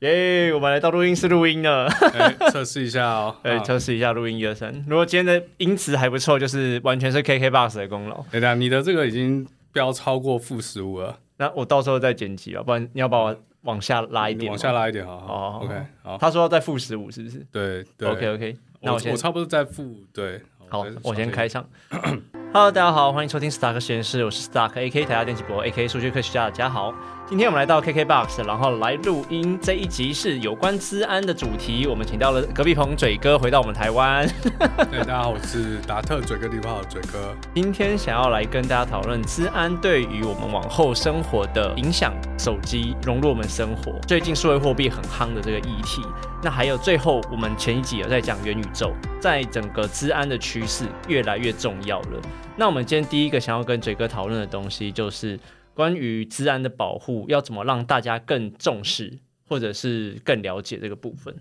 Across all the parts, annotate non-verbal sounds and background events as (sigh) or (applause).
耶！我们来到录音室录音了，哎测试一下哦。(laughs) 对，啊测试一下录音一二三。如果今天的音质还不错，就是完全是 KKBOX 的功劳。等一下，你的这个已经标超过负十五了，那我到时候再剪辑吧，不然你要把我往下拉一点。往下。拉一点，好好。哦 OK，好，他说要再负十五，是不是对对。？OK OK，那我我先我差不多在负对。好，我先开场。(coughs) Hello，大家好，欢迎收听 Stark 实验室，我是 Stark AK 台下电气博 AK 数据科学家的家豪。今天我们来到 KKBOX，然后来录音。这一集是有关资安的主题，我们请到了隔壁棚嘴哥回到我们台湾。(laughs) 对，大家好，我是达特嘴哥地炮的嘴哥。今天想要来跟大家讨论资安对于我们往后生活的影响，手机融入我们生活，最近数位货币很夯的这个议题。那还有最后，我们前一集有在讲元宇宙，在整个资安的趋势越来越重要了。那我们今天第一个想要跟嘴哥讨论的东西，就是关于治安的保护，要怎么让大家更重视，或者是更了解这个部分。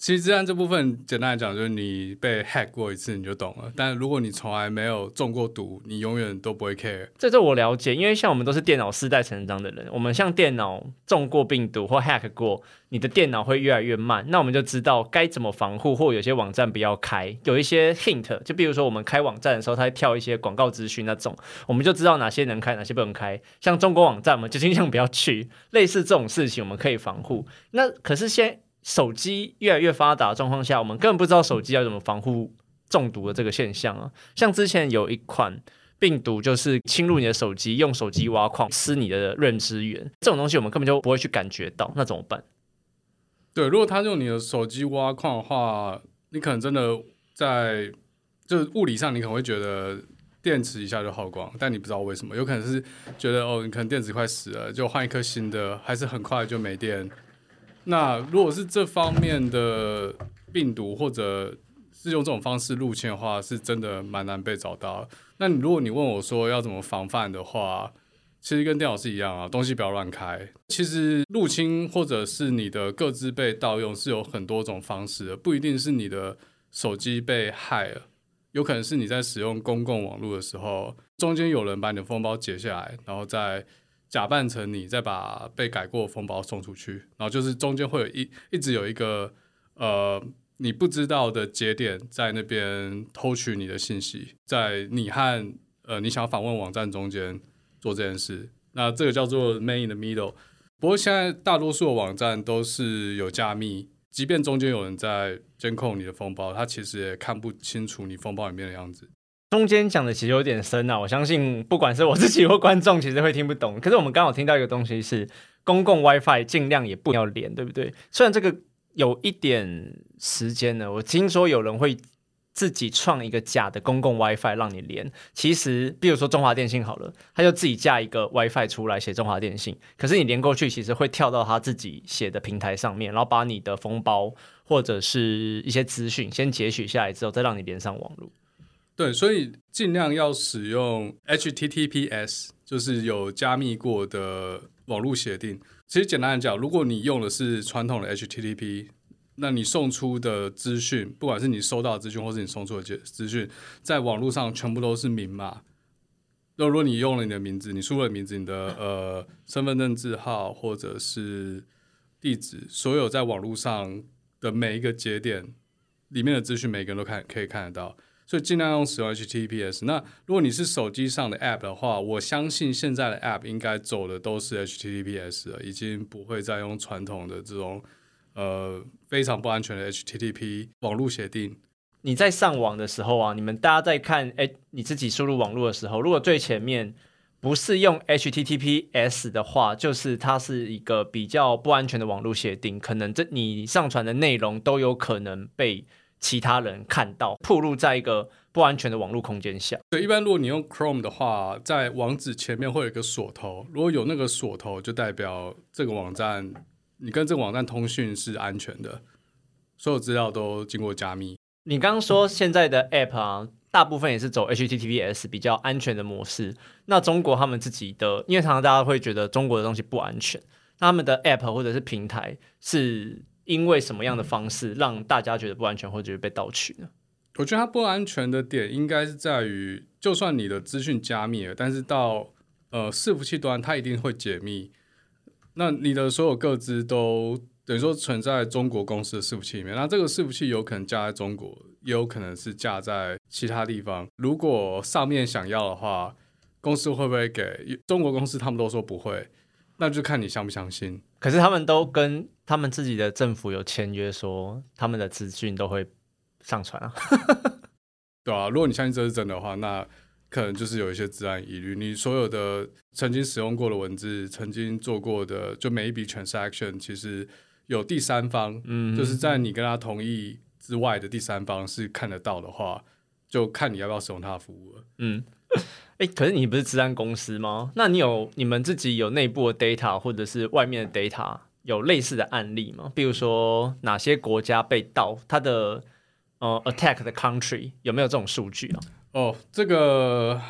其实治安这部分，简单来讲，就是你被 hack 过一次你就懂了。但如果你从来没有中过毒，你永远都不会 care。这这我了解，因为像我们都是电脑世代成长的人，我们像电脑中过病毒或 hack 过，你的电脑会越来越慢，那我们就知道该怎么防护，或有些网站不要开，有一些 hint，就比如说我们开网站的时候，它会跳一些广告资讯那种，我们就知道哪些能开，哪些不能开。像中国网站，我们就尽量不要去，类似这种事情我们可以防护。那可是现在手机越来越发达的状况下，我们根本不知道手机要怎么防护中毒的这个现象啊。像之前有一款。病毒就是侵入你的手机，用手机挖矿吃你的认知源，这种东西我们根本就不会去感觉到，那怎么办？对，如果他用你的手机挖矿的话，你可能真的在就是物理上，你可能会觉得电池一下就耗光，但你不知道为什么，有可能是觉得哦，你可能电池快死了，就换一颗新的，还是很快就没电。那如果是这方面的病毒，或者是用这种方式入侵的话，是真的蛮难被找到。那你如果你问我说要怎么防范的话，其实跟电脑是一样啊，东西不要乱开。其实入侵或者是你的各自被盗用是有很多种方式的，不一定是你的手机被害了，有可能是你在使用公共网络的时候，中间有人把你的封包解下来，然后再假扮成你，再把被改过的封包送出去，然后就是中间会有一一直有一个呃你不知道的节点在那边偷取你的信息，在你和呃你想访问网站中间做这件事，那这个叫做 man in the middle。不过现在大多数的网站都是有加密，即便中间有人在监控你的封包，他其实也看不清楚你封包里面的样子。中间讲的其实有点深啊，我相信不管是我自己或观众，其实会听不懂。可是我们刚好听到一个东西是公共 WiFi 尽量也不要连，对不对？虽然这个有一点时间呢，我听说有人会自己创一个假的公共 WiFi 让你连。其实，比如说中华电信好了，他就自己架一个 WiFi 出来写中华电信，可是你连过去，其实会跳到他自己写的平台上面，然后把你的封包或者是一些资讯先截取下来之后，再让你连上网络。对，所以尽量要使用 HTTPS，就是有加密过的网络协定。其实简单来讲，如果你用的是传统的 HTTP，那你送出的资讯，不管是你收到的资讯，或是你送出的资资讯，在网络上全部都是明码。那如果你用了你的名字，你输入了名字，你的呃身份证字号或者是地址，所有在网络上的每一个节点里面的资讯，每个人都看可以看得到。所以尽量用使用 HTTPS。那如果你是手机上的 App 的话，我相信现在的 App 应该走的都是 HTTPS 了，已经不会再用传统的这种呃非常不安全的 HTTP 网络协定。你在上网的时候啊，你们大家在看，哎，你自己输入网络的时候，如果最前面不是用 HTTPS 的话，就是它是一个比较不安全的网络协定，可能这你上传的内容都有可能被其他人看到，暴露在一个不安全的网络空间下。对，一般如果你用 Chrome 的话，在网址前面会有一个锁头，如果有那个锁头，就代表这个网站你跟这个网站通讯是安全的，所有资料都经过加密。你刚刚说现在的 App 啊，大部分也是走 HTTPS 比较安全的模式。那中国他们自己的，因为常常大家会觉得中国的东西不安全，那他们的 App 或者是平台是因为什么样的方式让大家觉得不安全或者觉得被盗取呢？我觉得它不安全的点应该是在于，就算你的资讯加密了，但是到呃伺服器端它一定会解密，那你的所有各资都等于说存在中国公司的伺服器里面。那这个伺服器有可能架在中国，也有可能是架在其他地方。如果上面想要的话，公司会不会给？中国公司他们都说不会，那就看你相不相信。可是他们都跟他们自己的政府有签约，说他们的资讯都会上传啊。(laughs) 对啊，如果你相信这是真的话，那可能就是有一些治安疑虑。你所有的曾经使用过的文字，曾经做过的，就每一笔 transaction，其实。有第三方，嗯，就是在你跟他同意之外的第三方是看得到的话，就看你要不要使用他的服务了。嗯，(laughs) 哎，可是你不是治安公司吗？那你有你们自己有内部的 data 或者是外面的 data 有类似的案例吗？比如说哪些国家被盗，它的呃 attack 的 country 有没有这种数据啊？哦，这个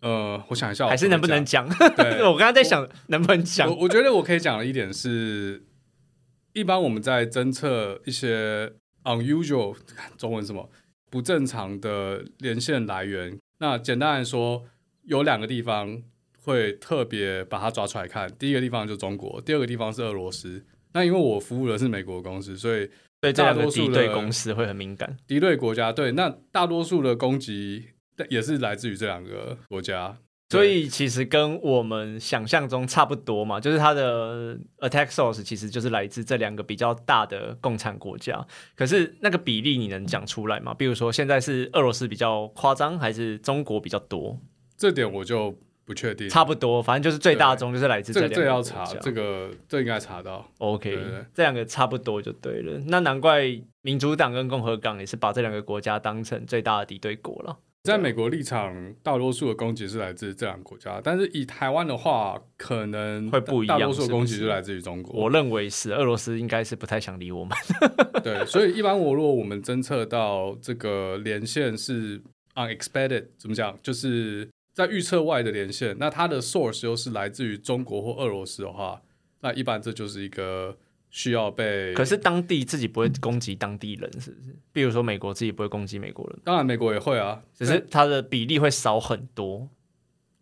呃，我想一下，还是能不能讲？(laughs) 我刚刚在想能不能讲。我我觉得我可以讲的一点是。一般我们在侦测一些 unusual 中文什么不正常的连线来源，那简单来说，有两个地方会特别把它抓出来看。第一个地方就中国，第二个地方是俄罗斯。那因为我服务的是美国公司，所以对大多数的公司会很敏感。敌对国家对，那大多数的攻击也是来自于这两个国家。所以其实跟我们想象中差不多嘛，就是它的 attack source 其实就是来自这两个比较大的共产国家。可是那个比例你能讲出来吗？比如说现在是俄罗斯比较夸张，还是中国比较多？这点我就不确定。差不多，反正就是最大宗就是来自这两个。这要查，这个这应该查到。OK，这两个差不多就对了。那难怪民主党跟共和党也是把这两个国家当成最大的敌对国了。在美国立场，大多数的攻击是来自这两个国家，但是以台湾的话，可能会不一样。大多数攻击是来自于中国。我认为是俄罗斯应该是不太想理我们。(laughs) 对，所以一般我如果我们侦测到这个连线是 unexpected，怎么讲？就是在预测外的连线，那它的 source 又是来自于中国或俄罗斯的话，那一般这就是一个。需要被，可是当地自己不会攻击当地人，是不是？比如说美国自己不会攻击美国人，当然美国也会啊，只是它的比例会少很多。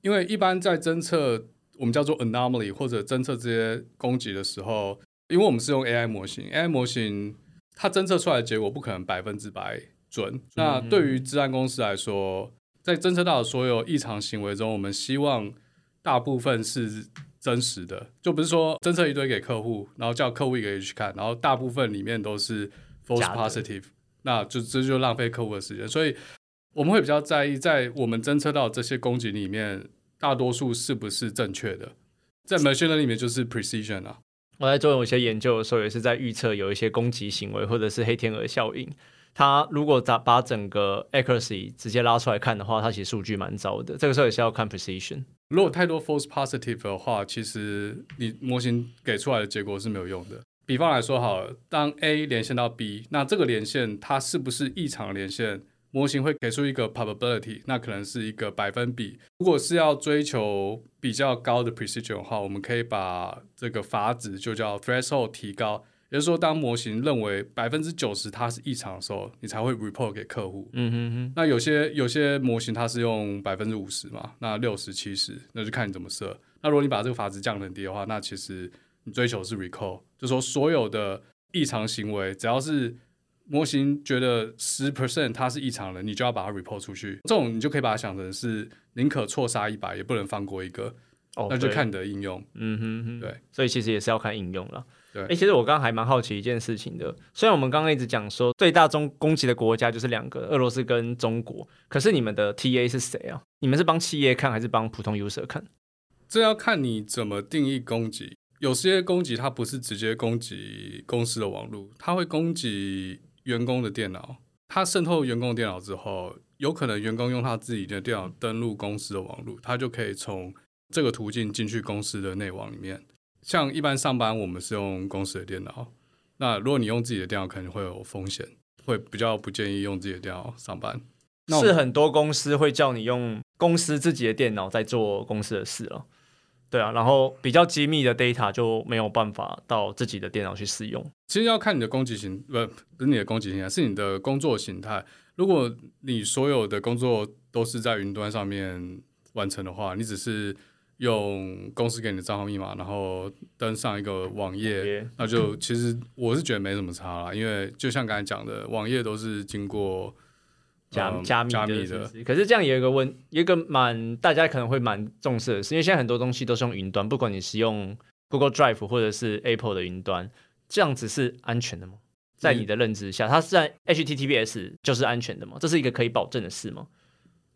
因为一般在侦测我们叫做 anomaly 或者侦测这些攻击的时候，因为我们是用 AI 模型，AI 模型它侦测出来的结果不可能百分之百准。那对于治安公司来说，在侦测到的所有异常行为中，我们希望大部分是。真实的就不是说侦测一堆给客户，然后叫客户一个一个去看，然后大部分里面都是 false positive，那就这就浪费客户的时间。所以我们会比较在意，在我们侦测到这些攻击里面，大多数是不是正确的。在 machine learning 里面就是 precision 啊。我在做一些研究的时候，也是在预测有一些攻击行为或者是黑天鹅效应。它如果把把整个 accuracy 直接拉出来看的话，它其实数据蛮糟的。这个时候也是要看 precision。如果太多 false positive 的话，其实你模型给出来的结果是没有用的。比方来说，好，当 A 连线到 B，那这个连线它是不是异常连线？模型会给出一个 probability，那可能是一个百分比。如果是要追求比较高的 precision 的话，我们可以把这个阀值就叫 threshold 提高。也就是说，当模型认为百分之九十它是异常的时候，你才会 report 给客户。嗯哼哼。那有些有些模型它是用百分之五十嘛，那六十七十，那就看你怎么设。那如果你把这个阀值降很低的话，那其实你追求是 recall，就说所有的异常行为，只要是模型觉得十 percent 它是异常的，你就要把它 report 出去。这种你就可以把它想成是宁可错杀一百，也不能放过一个。哦，那就看你的应用。嗯哼哼。对，所以其实也是要看应用了。对，哎，其实我刚刚还蛮好奇一件事情的。虽然我们刚刚一直讲说最大中攻击的国家就是两个，俄罗斯跟中国，可是你们的 TA 是谁啊？你们是帮企业看还是帮普通 user 看？这要看你怎么定义攻击。有些攻击它不是直接攻击公司的网络，它会攻击员工的电脑。它渗透员工电脑之后，有可能员工用他自己的电脑登录公司的网络，他就可以从这个途径进去公司的内网里面。像一般上班，我们是用公司的电脑。那如果你用自己的电脑，可能会有风险，会比较不建议用自己的电脑上班。是很多公司会叫你用公司自己的电脑在做公司的事了。对啊，然后比较机密的 data 就没有办法到自己的电脑去使用。其实要看你的攻击型，不不是你的攻击形态，是你的工作形态。如果你所有的工作都是在云端上面完成的话，你只是用公司给你的账号密码，然后登上一个网页，那就其实我是觉得没什么差啦，因为就像刚才讲的，网页都是经过加嗯加密的加密的，是是可是这样也有一个问，有一个蛮大家可能会蛮重视的是，因为现在很多东西都是用云端，不管你是用 Google Drive 或者是 Apple 的云端，这样子是安全的吗？在你的认知下，它是在 HTTPS 就是安全的吗？这是一个可以保证的事吗？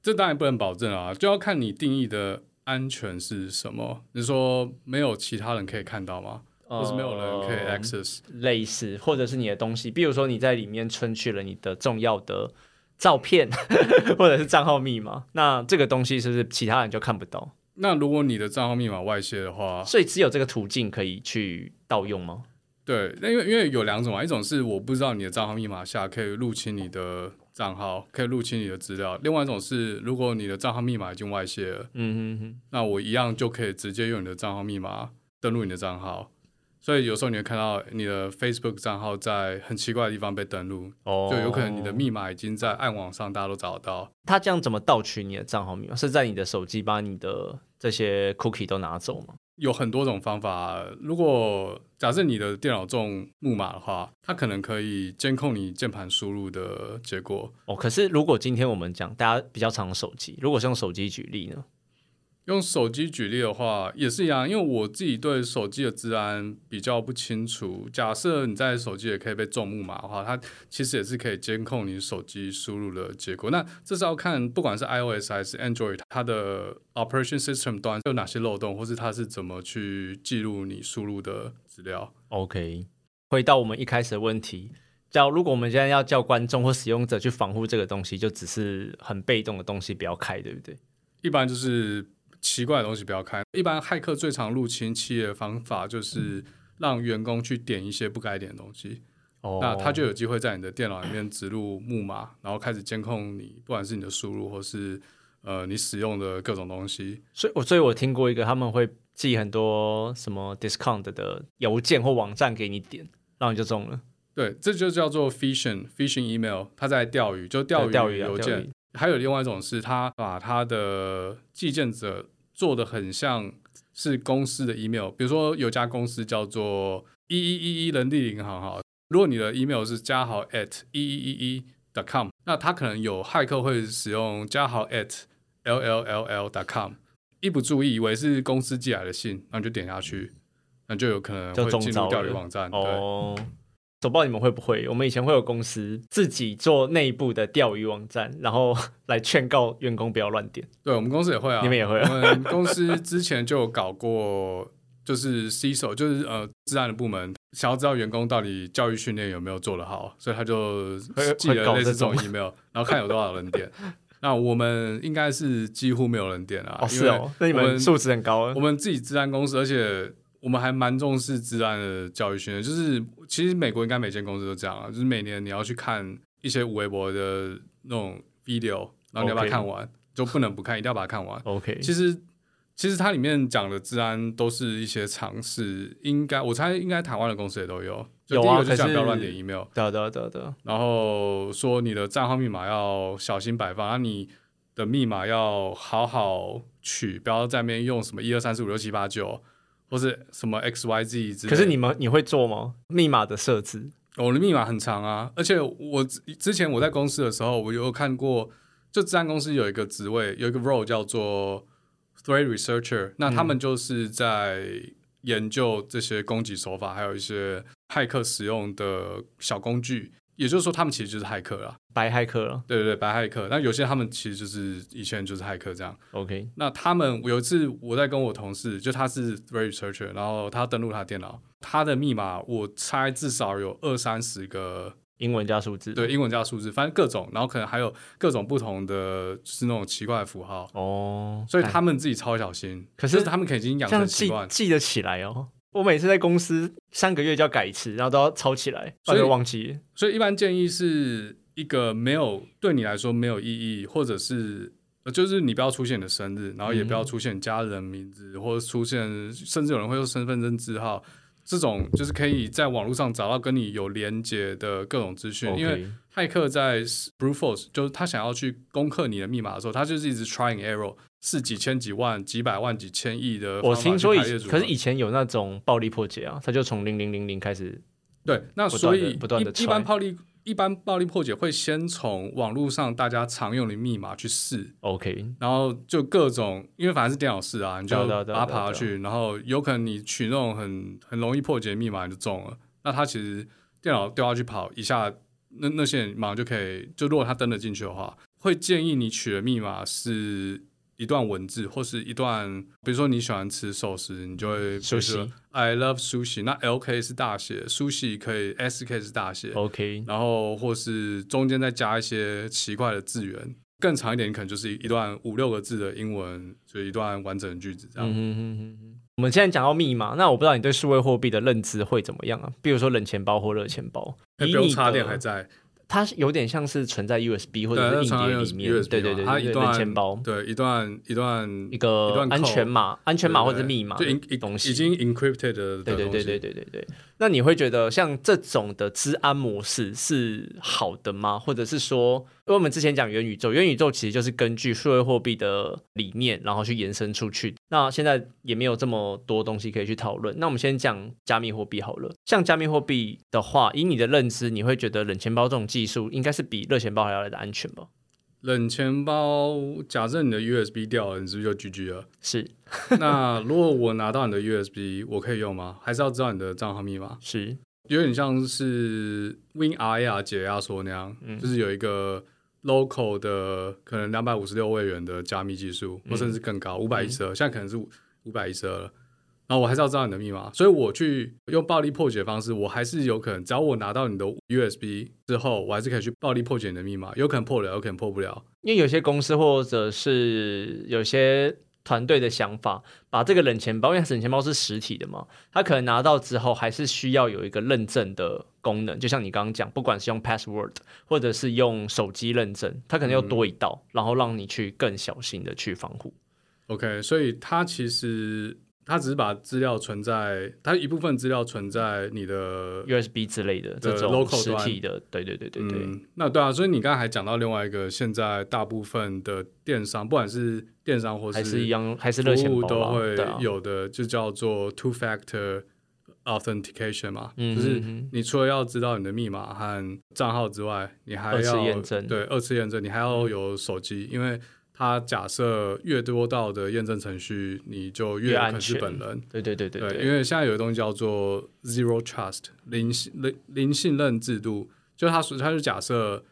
这当然不能保证啊，就要看你定义的安全是什么。你说没有其他人可以看到吗？或是没有人可以呃 access？类似，或者是你的东西，比如说你在里面存取了你的重要的照片 (laughs) 或者是账号密码，那这个东西是不是其他人就看不到？那如果你的账号密码外泄的话，所以只有这个途径可以去盗用吗？对，那因为因为有两种啊，一种是我不知道你的账号密码下可以入侵你的账号，可以入侵你的资料；，另外一种是如果你的账号密码已经外泄了，嗯哼哼。那我一样就可以直接用你的账号密码登录你的账号。所以有时候你会看到你的 Facebook 账号在很奇怪的地方被登录，哦就有可能你的密码已经在暗网上大家都找得到。他这样怎么盗取你的账号密码？是在你的手机把你的这些 cookie 都拿走吗？有很多种方法。如果假设你的电脑中木马的话，它可能可以监控你键盘输入的结果。哦，可是如果今天我们讲大家比较常用手机，如果是用手机举例呢？用手机举例的话，也是一样，因为我自己对手机的治安比较不清楚。假设你在手机也可以被中木马的话，它其实也是可以监控你手机输入的结果。那这是要看不管是 iOS 还是 Android，它的 operation system 端有哪些漏洞，或是它是怎么去记录你输入的资料。OK，回到我们一开始的问题，叫如果我们现在要叫观众或使用者去防护这个东西，就只是很被动的东西不要开，对不对？一般就是奇怪的东西不要看。一般骇客最常入侵企业的方法就是让员工去点一些不该点的东西。哦那他就有机会在你的电脑里面植入木马，然后开始监控你，不管是你的输入或是呃你使用的各种东西。所以我所以我听过一个他们会寄很多什么 discount 的邮件或网站给你点，然后你就中了。对，这就叫做 phishing phishing email，他在钓鱼，就钓鱼钓鱼啊邮件。还有另外一种是，他把他的寄件者做的很像是公司的 email，比如说有家公司叫做一一一一人力银行哈，如果你的 email 是加号 at 一一一一 dot com，那他可能有骇客会使用加号 at l l l l dot com，一不注意以为是公司寄来的信，那你就点下去，那就有可能就会进入钓鱼网站。对，哦，我不知道你们会不会，我们以前会有公司自己做内部的钓鱼网站，然后 (laughs) 来劝告员工不要乱点。对我们公司也会啊，你们也会啊我们公司之前就有搞过，就是 C 手，就是呃，治安的部门想要知道员工到底教育训练有没有做得好，所以他就会寄了类似这种这 email，然后看有多少人点。那我们应该是几乎没有人点啊，哦，是哦，那你我们们素质很高啊我。们自己治安公司，而且我们还蛮重视治安的教育训练。就是其实美国应该每间公司都这样啊，就是每年你要去看一些微博的那种 video，然后你要把它看完就不能不看，一定要把它看完。OK，其实其实它里面讲的治安都是一些常识，应该我猜应该台湾的公司也都有。就有啊可是讲不要乱点 email，对啊对啊对啊对啊，然后说你的账号密码要小心摆放，啊你的密码要好好取，不要在那边用什么一二三四五六七八九或是什么 x y z 之类的。可是你们你会做吗？密码的设置我的密码很长啊，而且我之之前我在公司的时候，我有看过，就治安公司有一个职位，有一个 role 叫做 threat researcher，那他们就是在研究这些攻击手法，还有一些骇客使用的小工具。也就是说，他们其实就是骇客了。白骇客了。对对对，白骇客。那有些他们其实就是以前就是骇客这样。OK，那他们有一次我在跟我同事，就他是 researcher，然后他登录他的电脑，他的密码我猜至少有二三十个英文加数字。对，英文加数字，反正各种，然后可能还有各种不同的，就是那种奇怪的符号，哦，所以他们自己超小心。可是是他们已经养成习惯，记得起来哦。我每次在公司三个月就要改一次，然后都要抄起来，不所以忘记。所以一般建议是一个没有对你来说没有意义，或者是呃就是你不要出现你的生日，然后也不要出现家人名字，或者出现甚至有人会用身份证字号。这种就是可以在网络上找到跟你有连接的各种资讯，因为骇客在 brute force 就是他想要去攻克你的密码的时候，他就是一直 trying error，是几千几万、几百万、几千亿的我听说。可是以前有那种暴力破解啊，他就从零零零零开始，对，那所以不断地一一般踹暴力一般暴力破解会先从网络上大家常用的密码去试，OK，然后就各种，因为反正是电脑试啊，你就把它爬下去，然后有可能你取那种很很容易破解的密码你就中了，那他其实电脑掉下去跑一下，那那些人马上就可以，就如果他登得进去的话，会建议你取的密码是一段文字或是一段，比如说你喜欢吃寿司，你就会比如说 Sushi love sushi，那 L K 是大写，sushi 可以 S K 是大写，OK，然后或是中间再加一些奇怪的字源，更长一点，可能就是一段五六个字的英文，就一段完整的句子这样。嗯哼哼哼哼。我们现在讲到密码，那我不知道你对数位货币的认知会怎么样啊？比如说冷钱包或热钱包，不用插电的还在，它是有点像是存在 USB 或，者是硬碟里面，对对对它一段钱包对一段一段一个安全码、安全码或者密码就的 in, 东西，已经 encrypted 的对对对对对对对。那你会觉得像这种的治安模式是好的吗？或者是说，因为我们之前讲元宇宙，元宇宙其实就是根据数位货币的理念，然后去延伸出去。那现在也没有这么多东西可以去讨论。那我们先讲加密货币好了。像加密货币的话，以你的认知，你会觉得冷钱包这种技术应该是比热钱包还要来的安全吧？冷钱包，假设你的 USB 掉了，你是不是就 GG 了？(laughs) 是那如果我拿到你的 USB，我可以用吗？还是要知道你的账号密码？是，有点像是 WinRAR 解压缩那样，嗯就是有一个 local 的可能两百五十六位元的加密技术，嗯或甚至更高，五百一十二，现在可能是五百一十二了。然后我还是要知道你的密码，所以我去用暴力破解的方式，我还是有可能，只要我拿到你的 USB 之后，我还是可以去暴力破解你的密码，有可能破了，有可能破不了。因为有些公司或者是有些团队的想法，把这个冷钱包，因为冷钱包是实体的嘛，他可能拿到之后还是需要有一个认证的功能，就像你刚刚讲，不管是用 password 或者是用手机认证，它可能要多一道，然后让你去更小心的去防护。OK，所以它其实它只是把资料存在，它一部分资料存在你的 USB 之类的这种 local 实体的，对对对对对，嗯，那对啊，所以你刚才还讲到另外一个，现在大部分的电商，不管是电商或是还是一样，还是服热钱包都会有的，就叫做 two factor authentication 嘛，嗯就是你除了要知道你的密码和账号之外，你还二次要验证对二次验证，你还要有手机，因为它假设越多道的验证程序，你就越可能是全本人。对对对对对，对，因为现在有个东西叫做 zero trust 零信零零信任制度，就它它就假设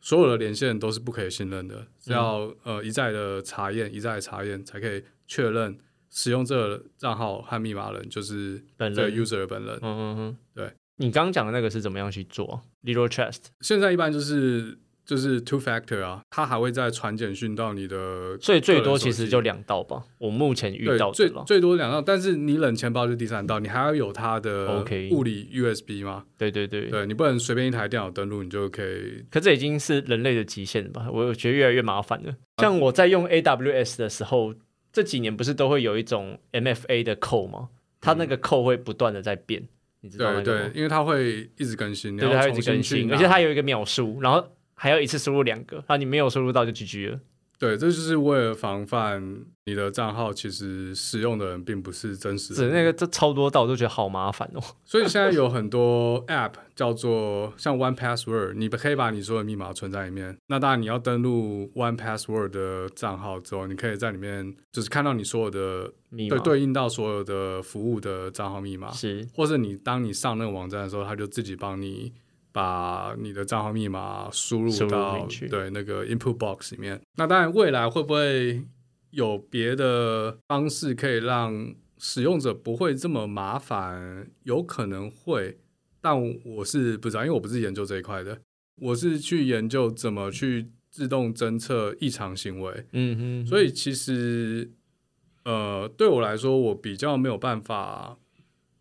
所有的连线都是不可以信任的，是要、呃一再的查验，一再的查验才可以确认使用这个账号和密码人就是本人 user 的本人。嗯嗯嗯，对。你刚刚讲的那个是怎么样去做？Zero Trust，现在一般就是就是 two factor 啊，它还会再传简讯到你的所以最多其实就两道吧。我目前遇到。最最多两道，但是你冷钱包是第三道，你还要有它的 OK 物理 USB 吗？对对对。对你不能随便一台电脑登录，你就可以可这已经是人类的极限了吧？我觉得越来越麻烦了。啊像我在用 AWS 的时候，这几年不是都会有一种 MFA 的扣吗？它那个扣会不断的在变，你知道吗对，因为它会一直更新，你对，它会一直更新，而且它有一个秒数，然后还要一次输入两个，啊，你没有输入到就 GG 了。对，这就是为了防范你的账号其实使用的人并不是真实的那个这超多道，我都觉得好麻烦哦。所以现在有很多 App 叫做像 One Password，你可以把你所有的密码存在里面。那当然你要登录 One Password 的账号之后，你可以在里面就是看到你所有的密码对对应到所有的服务的账号密码，是或者你当你上那个网站的时候，它就自己帮你把你的账号密码输入到对那个 input box 里面。那当然，未来会不会有别的方式可以让使用者不会这么麻烦？有可能会，但我是不知道，因为我不是研究这一块的，我是去研究怎么去自动侦测异常行为。嗯哼，所以其实，呃，对我来说，我比较没有办法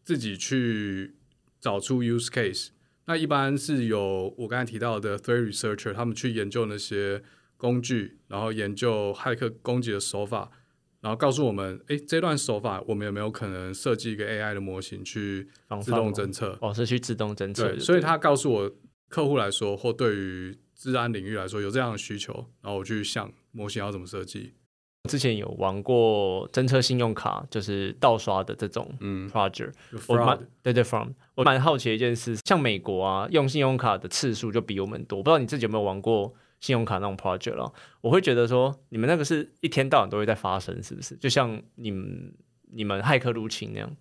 自己去找出 use case。那一般是有我刚才提到的 threat researcher，他们去研究那些工具，然后研究骇客攻击的手法，然后告诉我们，诶，这段手法我们有没有可能设计一个 AI 的模型去自动侦测？哦，是去自动侦测对，所以他告诉我客户来说，或对于治安领域来说有这样的需求，然后我去想模型要怎么设计。之前有玩过侦测信用卡，就是盗刷的这种嗯 project。就我蛮对对，from 我蛮好奇的一件事，像美国啊，用信用卡的次数就比我们多。不知道你自己有没有玩过信用卡那种 project 了？我会觉得说，你们那个是一天到晚都会在发生，是不是？就像你们你们骇客入侵那样。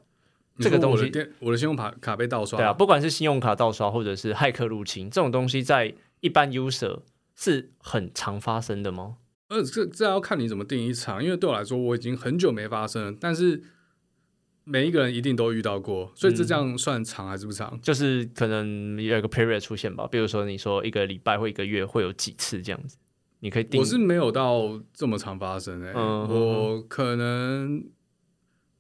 这个东西我的信用卡卡被盗刷，对啊，不管是信用卡盗刷或者是骇客入侵这种东西，在一般 user 是很常发生的吗？呃，这这要看你怎么定义长，因为对我来说，我已经很久没发生了，但是每一个人一定都遇到过，所以这这样算长还是不长？就是可能有一个 period 出现吧，比如说你说一个礼拜或一个月会有几次这样子，你可以定我是没有到这么常发生诶、嗯我可能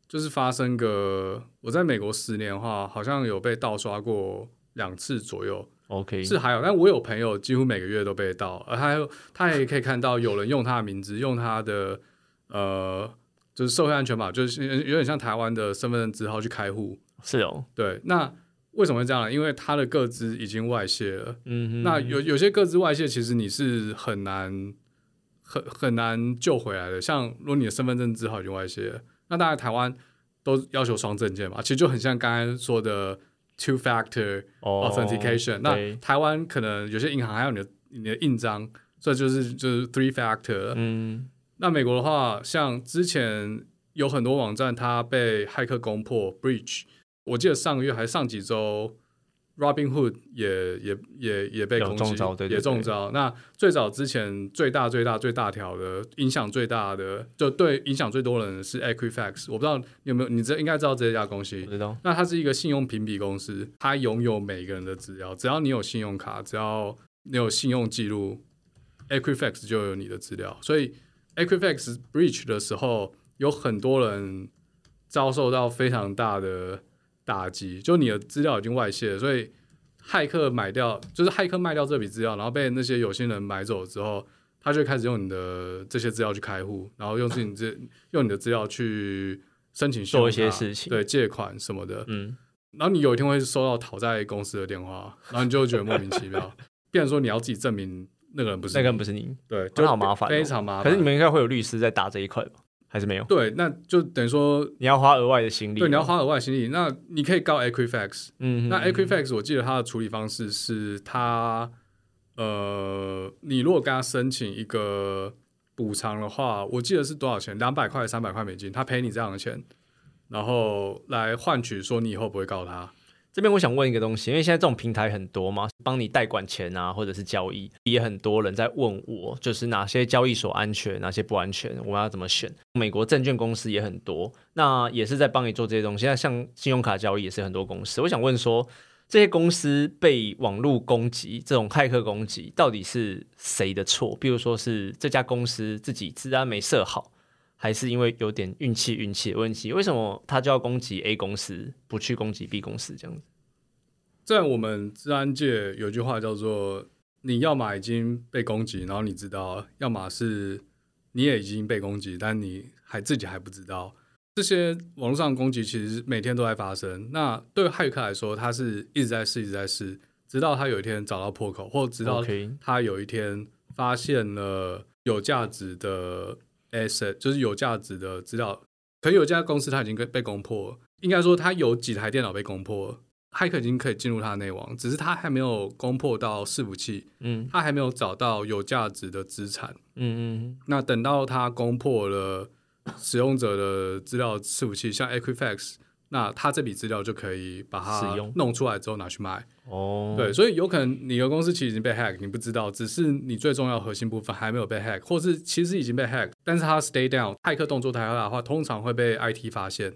就是发生个我在美国十年的话，好像有被盗刷过两次左右，OK 是还有，但我有朋友几乎每个月都被盗，而他还有他也可以看到有人用他的名字，用他的呃，就是社会安全码，就是有有点像台湾的身份证字号去开户。是哦，对，那为什么会这样呢？因为他的个资已经外泄了。嗯哼，那有有些个资外泄，其实你是很难很很难救回来的。像如果你的身份证字号已经外泄了，那当然台湾都要求双证件嘛，其实就很像刚才说的 two factor 哦 authentication、那台湾可能有些银行还有你的你的印章，所以就是就是 three factor。嗯。那美国的话，像之前有很多网站它被骇客攻破 breach，我记得上个月还上几周，Robinhood 也也也也被攻击，中招对对也中招。那最早之前最大最大最大条的影响最大的，就对影响最多人的是 Equifax，我不知道你有没有，你这应该知道这家公司。知道，那它是一个信用评比公司，它拥有每个人的资料，只要你有信用卡，只要你有信用记录，Equifax 就有你的资料。所以 Equifax breach 的时候，有很多人遭受到非常大的打击，就你的资料已经外泄了，所以骇客买掉，就是骇客卖掉这笔资料，然后被那些有心人买走之后，他就开始用你的这些资料去开户，然后用自己这用你的资料去申请做一些事情对借款什么的。嗯，然后你有一天会收到讨债公司的电话，然后你就会觉得莫名其妙，(laughs) 变成说你要自己证明那个人不是那个人不是你，对，就好麻烦哦非常麻烦。可是你们应该会有律师在打这一块吧？还是没有？对，那就等于说，你要花额外的心力，对，你要，花额外的心力。那你可以告 Equifax，嗯，那 Equifax 我记得它的处理方式是它，呃，你如果跟他申请一个补偿的话，我记得是多少钱？两百块、三百块美金，他赔你这样的钱，然后来换取说你以后不会告他。这边我想问一个东西，因为现在这种平台很多嘛，帮你代管钱啊，或者是交易，也很多人在问我，就是哪些交易所安全，哪些不安全，我要怎么选？美国证券公司也很多，那也是在帮你做这些东西。那像信用卡交易也是很多公司，我想问说，这些公司被网络攻击，这种骇客攻击，到底是谁的错？比如说是这家公司自己治安没设好，还是因为有点运气运气的问题？为什么他就要攻击 A 公司，不去攻击 B 公司这样子？在我们治安界有句话叫做：你要么已经被攻击，然后你知道；要么是你也已经被攻击，但你还自己还不知道。这些网络上的攻击其实每天都在发生。那对骇客来说，他是一直在试，一直在试，直到他有一天找到破口，或直到他有一天发现了有价值的 asset，就是有价值的资料。可能有家公司它已经被被攻破了，应该说它有几台电脑被攻破了，骇客已经可以进入它的内网，只是它还没有攻破到伺服器，嗯它还没有找到有价值的资产。嗯嗯那等到它攻破了使用者的资料伺服器，像 Equifax，那他这笔资料就可以把它弄出来之后拿去卖。哦，对，所以有可能你的公司其实已经被 hack，你不知道，只是你最重要核心部分还没有被 hack，或是其实已经被 hack，但是它 stay down，骇客动作太大的话，通常会被 IT 发现。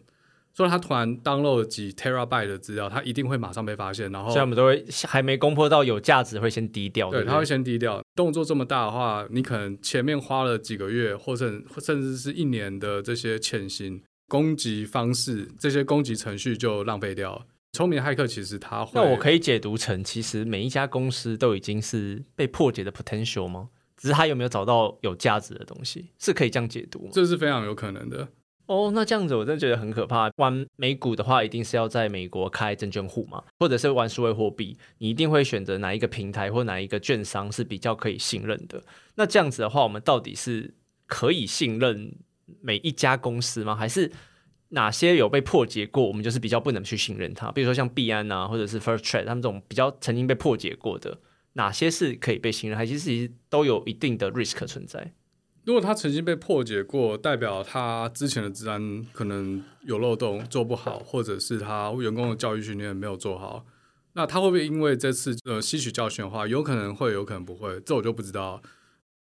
所以他突然 download 几 terabyte 的资料，他一定会马上被发现，然后所以我们都会还没攻破到有价值，会先低调，对，不他会先低调。动作这么大的话，你可能前面花了几个月，或者甚至是一年的这些欠薪，攻击方式，这些攻击程序就浪费掉了。聪明的骇客其实他会，那我可以以解读成，其实每一家公司都已经是被破解的 potential 吗？只是他有没有找到有价值的东西，是可以这样解读吗？这是非常有可能的。哦，那这样子我真的觉得很可怕。玩美股的话，一定是要在美国开证券户嘛，或者是玩数位货币，你一定会选择哪一个平台或哪一个券商是比较可以信任的。那这样子的话，我们到底是可以信任每一家公司吗？还是哪些有被破解过，我们就是比较不能去信任它？比如说像币安啊，或者是 First Trade 他们这种比较曾经被破解过的，哪些是可以被信任，还是其实都有一定的 risk 存在？如果他曾经被破解过，代表他之前的治安可能有漏洞，做不好，或者是他员工的教育训练没有做好，那他会不会因为这次呃吸取教训的话，有可能会，有可能不会，这我就不知道。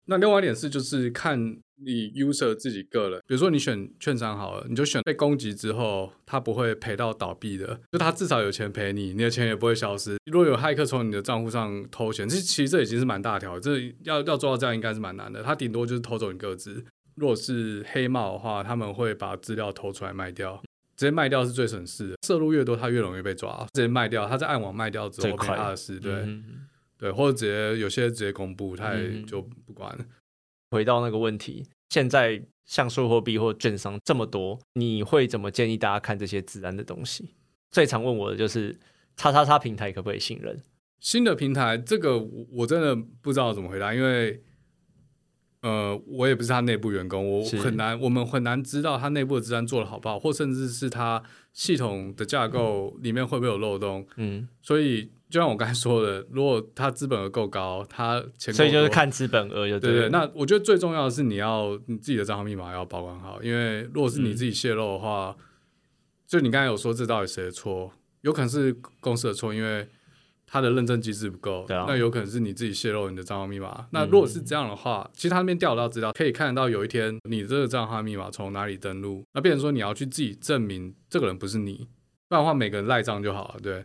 那另外一点是，就是看你 user 自己个人，比如说你选券商好了，你就选被攻击之后，他不会赔到倒闭的，就他至少有钱赔你，你的钱也不会消失。如果有骇客从你的账户上偷钱，这其实这已经是蛮大条，这要要做到这样应该是蛮难的。他顶多就是偷走你个资。如果是黑帽的话，他们会把资料偷出来卖掉，直接卖掉是最省事的。摄入越多，他越容易被抓，直接卖掉，他在暗网卖掉之后没他的事，对。对，或者直接有些直接公布，他也就不管。回到那个问题，现在像数货币或券商这么多，你会怎么建议大家看这些自然的东西？最常问我的就是叉叉叉平台可不可以信任？新的平台，这个我真的不知道怎么回答，因为呃，我也不是他内部员工，我很难，我们很难知道他内部的治安做的好不好，或甚至是他系统的架构里面会不会有漏洞。嗯，所以。就像我刚才说的，(laughs) 如果他资本额够高，他钱所以就是看资本额就对对。那我觉得最重要的是你要你自己的账号密码要保管好，因为如果是你自己泄露的话，就你刚才有说这到底谁的错？有可能是公司的错，因为他的认证机制不够。啊。那有可能是你自己泄露你的账号密码。那如果是这样的话，其实他那边调得到资料，可以看得到有一天你这个账号密码从哪里登录，那变成说你要去自己证明这个人不是你，不然的话每个人赖账就好了，对。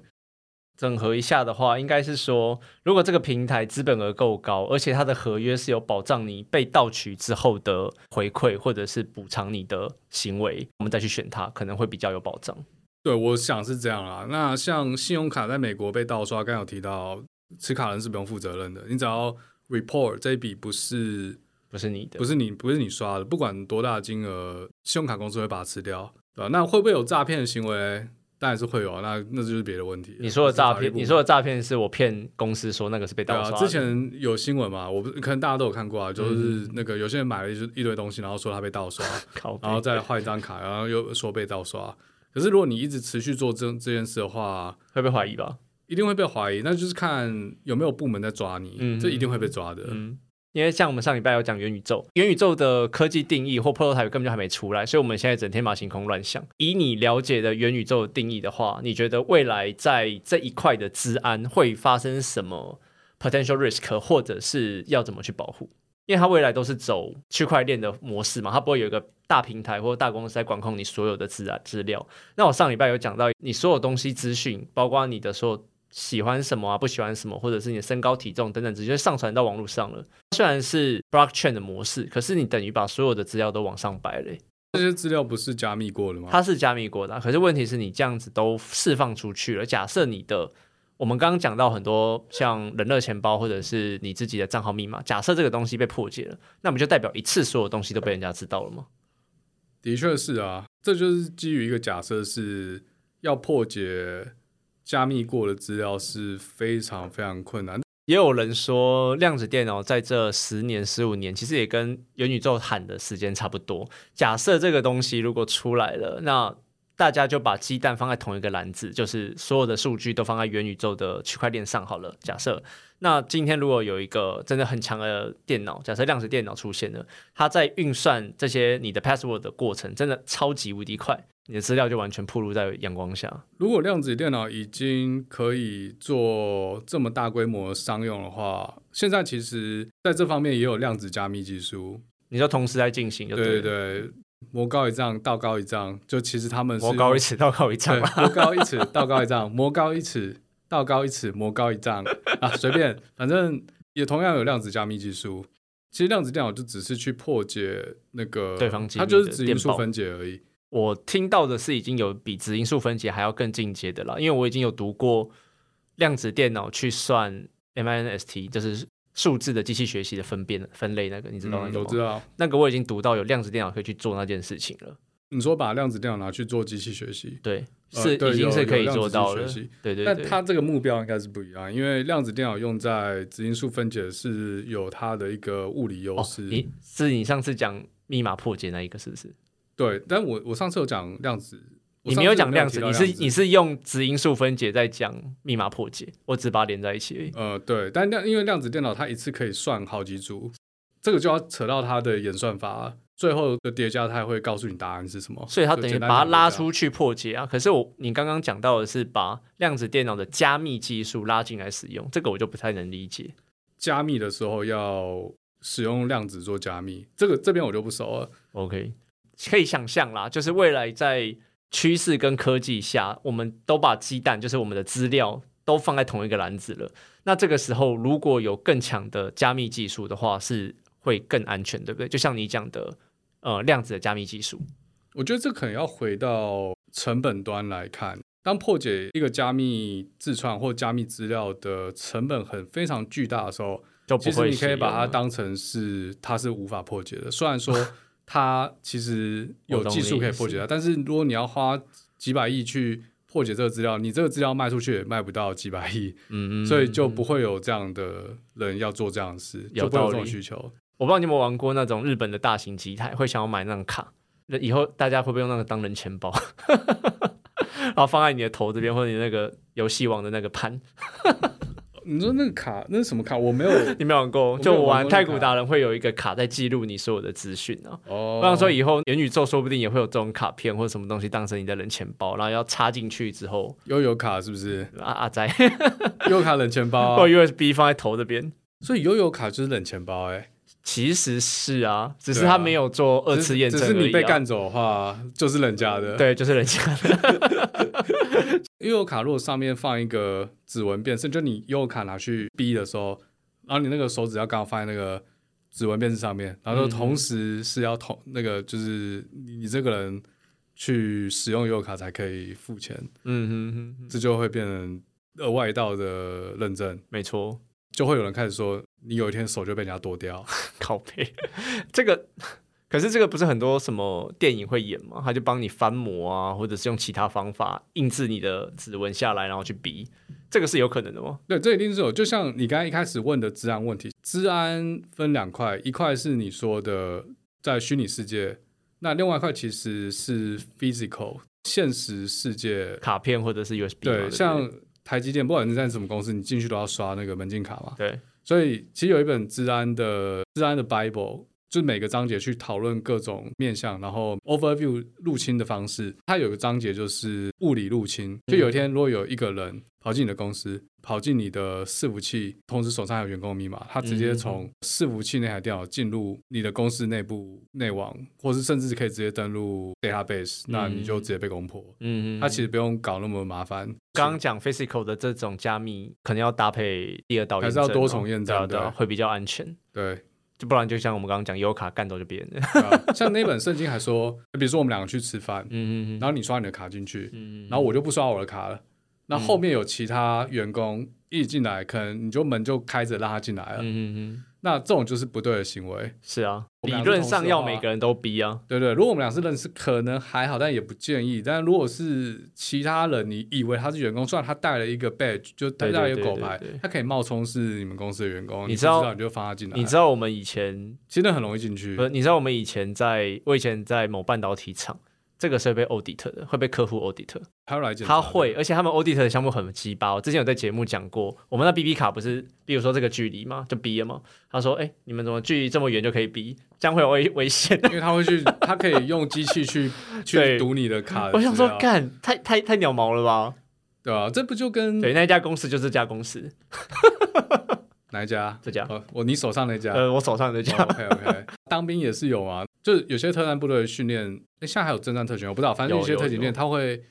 整合一下的话，应该是说，如果这个平台资本额够高，而且它的合约是有保障你被盗取之后的回馈或者是补偿你的行为，我们再去选它，可能会比较有保障。对，我想是这样啦。那像信用卡在美国被盗刷，刚有提到，持卡人是不用负责任的，你只要 report 这一笔不是不是你的，不是你不是你刷的，不管多大金额，信用卡公司会把它吃掉，对吧？那会不会有诈骗的行为？当然是会有啊，那那就是别的问题。你说的诈骗，你说的诈骗是我骗公司说那个是被盗刷。之前有新闻嘛，我不可能大家都有看过啊，就是那个有些人买了一一堆东西，然后说他被盗刷，(laughs) 然后再换一张卡，然后又说被盗刷。可是如果你一直持续做这这件事的话，会被怀疑吧？一定会被怀疑，那就是看有没有部门在抓你，这一定会被抓的。因为像我们上礼拜有讲元宇宙，元宇宙的科技定义或 prototype 根本就还没出来，所以我们现在整天马行空乱想。以你了解的元宇宙的定义的话，你觉得未来在这一块的治安会发生什么 potential risk，或者是要怎么去保护？因为它未来都是走区块链的模式嘛，它不会有一个大平台或大公司在管控你所有的资啊资料。那我上礼拜有讲到，你所有东西资讯，包括你的所有。喜欢什么啊？不喜欢什么，或者是你的身高体重等等，直接上传到网络上了。虽然是 blockchain 的模式，可是你等于把所有的资料都往上摆了。这些资料不是加密过的吗？它是加密过的，可是问题是你这样子都释放出去了。假设你的，我们刚刚讲到很多像人热钱包或者是你自己的账号密码，假设这个东西被破解了，那不就代表一次所有东西都被人家知道了吗？的确是啊，这就是基于一个假设是要破解。加密过的资料是非常非常困难。也有人说，量子电脑在这十年、十五年，其实也跟元宇宙喊的时间差不多。假设这个东西如果出来了，那大家就把鸡蛋放在同一个篮子，就是所有的数据都放在元宇宙的区块链上好了。假设那今天如果有一个真的很强的电脑，假设量子电脑出现了，它在运算这些你的 password 的过程，真的超级无敌快。你的资料就完全暴露在阳光下。如果量子电脑已经可以做这么大规模商用的话，现在其实在这方面也有量子加密技术。你就同时在进行，对对对，魔高一丈，道高一丈，就其实他们是魔高一尺，道高一丈，魔高一尺，道高一丈，魔高一尺，道高一尺，魔高一丈啊，随便，反正也同样有量子加密技术。其实量子电脑就只是去破解那个对方，它就是指因素分解而已。我听到的是已经有比质因数分解还要更进阶的了，因为我已经有读过量子电脑去算 MINST，就是数字的机器学习的分辨分类那个，你知道那嗯，个吗？我知道。那个我已经读到有量子电脑可以去做那件事情了。你说把量子电脑拿去做机器学习，对，呃是已经是可以做到了。对对对，但它这个目标应该是不一样，因为量子电脑用在质因数分解是有它的一个物理优哦，势。你是你上次讲密码破解那一个是不是？对，但我我上次有讲量子，你没有讲量子，你是你是用质因数分解在讲密码破解，我只把它连在一起而已。呃对，但量因为量子电脑它一次可以算好几组，这个就要扯到它的演算法，最后的叠加它也会告诉你答案是什么，所以它等于把它。拉出去破解啊。可是我你刚刚讲到的是把量子电脑的加密技术拉进来使用，这个我就不太能理解。加密的时候要使用量子做加密，这个这边我就不熟了。OK，可以想象啦，就是未来在趋势跟科技下，我们都把鸡蛋，就是我们的资料都放在同一个篮子了。那这个时候，如果有更强的加密技术的话，是会更安全，对不对？就像你讲的，呃，量子的加密技术，我觉得这可能要回到成本端来看。当破解一个加密自创或加密资料的成本很非常巨大的时候，就不其实会你可以把它当成是它是无法破解的。虽然说它其实有技术可以破解它，但是如果你要花几百亿去破解这个资料，你这个资料卖出去也卖不到几百亿，嗯嗯，所以就嗯不会有这样的人要做这样的事，有就不会有这种需求。我不知道你有没有玩过那种日本的大型机台，会想要买那种卡。那以后大家会不会用那个当人钱包，(laughs) 然后放在你的头这边，或者你那个游戏王的那个盘？你说那个卡，那是什么卡？我没有 (laughs) 你没有玩过？就我玩太古达人会有一个卡在记录你所有的资讯啊。哦。我想说，以后元宇宙说不定也会有这种卡片或者什么东西当成你的人钱包，然后要插进去之后，悠游卡是不是？啊啊在悠游卡冷钱包、(laughs) 或啊，USB 放在头这边。所以悠游卡就是冷钱包哎、其实是啊，只是他没有做二次验证、只是只是你被干。走的话，就是人家的。，对，就是人家的。(laughs) 悠游卡如果上面放一个指纹辨识，就你悠游卡拿去 B 的时候，然后你那个手指要刚好放在那个指纹辨识上面，然后嗯同时是要同那个就是你你这个人去使用悠游卡才可以付钱，嗯哼哼哼，这就会变成额外一道的认证，没错。就会有人开始说你有一天手就被人家剁掉。(laughs) 靠背，这个可是这个不是很多什么电影会演吗？他就帮你翻模啊，或者是用其他方法印制你的指纹下来，然后去比，这个是有可能的吗？对，这一定是有。就像你刚才一开始问的治安问题，治安分两块，一块是你说的在虚拟世界，那另外一块其实是 physical 现实世界。卡片或者是 USB 嘛对，不像台积电，不管你在什么公司，你进去都要刷那个门禁卡嘛。对，所以其实有一本治安的治安的 Bible，就是每个章节去讨论各种面向，然后 overview 入侵的方式。它有个章节就是物理入侵，就有一天如果有一个人跑进你的公司，跑进你的伺服器，同时手上还有员工密码，他直接从伺服器那台电脑进入你的公司内部内网，或是甚至可以直接登录 database，、那你就直接被攻破。嗯，它其实不用搞那么麻烦，刚刚讲 physical 的这种加密，可能要搭配第二道验证哦、还是要多重验证对啊对啊对会比较安全。对。就不然就像我们刚刚讲，有卡干走就别人了。啊像那本圣经还说，比如说我们两个去吃饭，嗯嗯然后你刷你的卡进去，嗯然后我就不刷我的卡了。那后面有其他员工一进来，可能你就门就开着让他进来了。嗯嗯嗯，那这种就是不对的行为，是啊，理论上要每个人都逼啊。对不对？如果我们俩是认识，可能还好，但也不建议。但如果是其他人，你以为他是员工，虽然他带了一个 badge，就带了一个狗牌对对对，他可以冒充是你们公司的员工，你知道知道你就放他进来，你知道我们以前其实很容易进去不。是？你知道我们以前在我以前在某半导体厂，(laughs) 这个是会被 audit 的，会被客户 audit。他会来他会，而且他们 audit 的项目很鸡巴。我之前有在节目讲过，我们那 BB 卡不是，比如说这个距离嘛，就 B 了嘛。他说：“哎、你们怎么距离这么远就可以 B？？这样会有危危险。因为他会去，他可以用机器去 (laughs) 去读你的卡”的我想说干太太太鸟毛了吧？对啊，这不就跟对，那一家公司就是这家公司，(laughs) 哪一家？这家。哦，我你手上那家。呃，我手上那家，OK OK，当兵也是有啊，就是有些特战部队的训练，诶现在还有征战特勤，我不知道，反正有些特勤练他会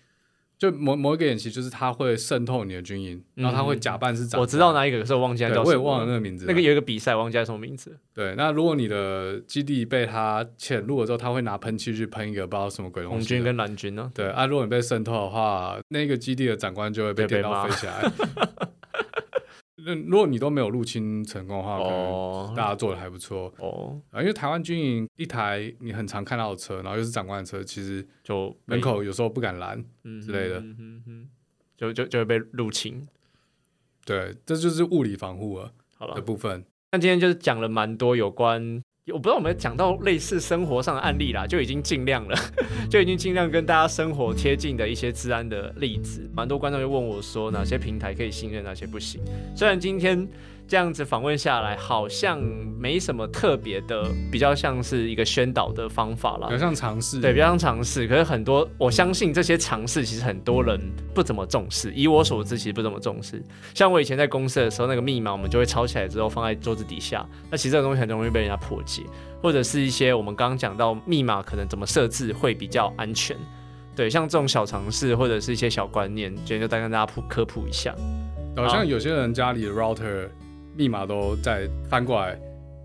就某某一个演习，就是他会渗透你的军营，然后他会假扮是长官。我知道哪一个，可是我忘记它对，叫什么我也忘了那个名字了。那个有一个比赛，忘记叫什么名字。对，那如果你的基地被他潜入了之后，他会拿喷漆去喷一个不知道什么鬼东西的。红军跟蓝军呢？对啊，如果你被渗透的话，那个基地的长官就会被电到飞起来。(laughs) 那如果你都没有入侵成功的话，可能哦大家做的还不错哦，啊。因为台湾军营一台你很常看到的车，然后又是长官的车，其实就被门口有时候不敢拦。嗯之类的嗯哼哼就就就会被入侵。对，这就是物理防护了好了的，部分。那今天就是讲了蛮多有关，我不知道我们讲到类似生活上的案例啦，就已经尽量了，(laughs) 就已经尽量跟大家生活贴近的一些治安的例子。蛮多观众就问我说，哪些平台可以信任，哪些不行。虽然今天这样子访问下来，好像没什么特别的，比较像是一个宣导的方法啦比较。像尝试，对，比较像尝试，可是很多我相信这些尝试其实很多人不怎么重视。以我所知，其实不怎么重视。像我以前在公司的时候，那个密码我们就会抄起来之后放在桌子底下，那其实这个东西很容易被人家破解，或者是一些我们刚刚讲到密码可能怎么设置会比较安全。对，像这种小尝试或者是一些小观念，今天就再跟大家普科普一下。好像有些人家里的 router 密码都在翻过来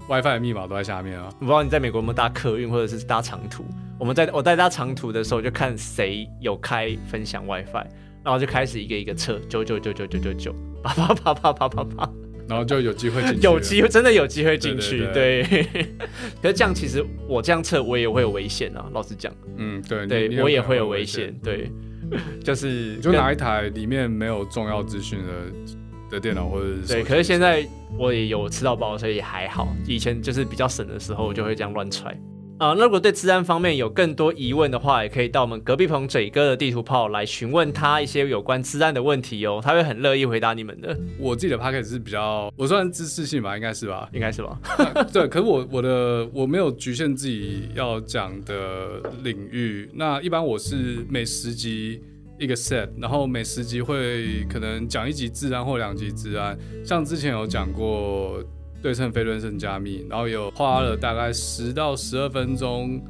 ，WiFi 的密码都在下面啊。我不知道你在美国有没有搭客运或者是搭长途。我们在我在搭长途的时候，就看谁有开分享 WiFi，然后就开始一个一个测九九九九九九九，啪啪啪啪啪啪啪，然后就有机会进去。有机会真的有机会进去，对对。(laughs) 可是这样其实我这样测我也会有危险啊，老实讲，嗯，对，你对你我也会有危危险，。对，(laughs) 就是就跟拿一台里面没有重要资讯的的电脑或者是手对，可是现在我也有吃到饱，所以也还好。以前就是比较省的时候，我就会这样乱揣。啊、那如果对治安方面有更多疑问的话，也可以到我们隔壁棚嘴哥的地图炮来询问他一些有关治安的问题哦，他会很乐意回答你们的，我自己的 p a c k e t 是比较，我算知识性吧，应该是吧？应该是吧？对，可是我我的我没有局限自己要讲的领域。那一般我是每十集一个 set，然后每十集会可能讲一集治安或两集治安。像之前有讲过对称非对称加密，然后有花了大概十到十二分钟。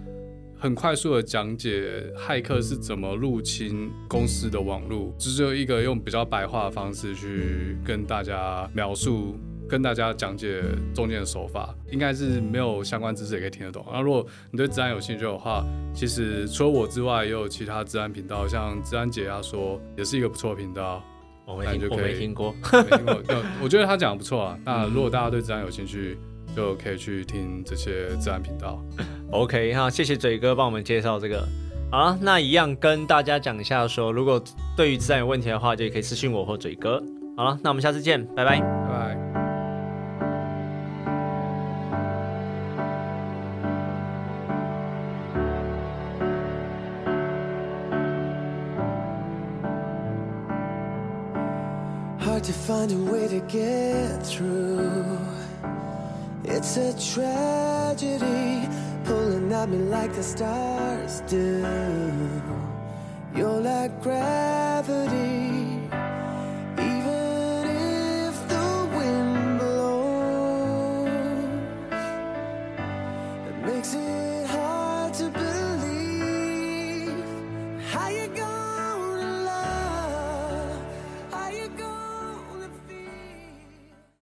很快速的讲解骇客是怎么入侵公司的网络，只是一个用比较白话的方式去跟大家描述跟大家讲解中间的手法，应该是没有相关知识也可以听得懂。那如果你对治安有兴趣的话，其实除了我之外，也有其他治安频道，像治安解压说也是一个不错的频道。我没听，我没听过。没听过，就我觉得他讲的不错啊。(laughs) 那如果大家对治安有兴趣，就可以去听这些治安频道。OK 哈，谢谢嘴哥帮我们介绍这个。好了，那一样跟大家讲一下说如果对于治安有问题的话，就可以私信我或嘴哥。好了，那我们下次见，拜拜。拜拜。Get through. It's a tragedy pulling at me like the stars do. You're like gravity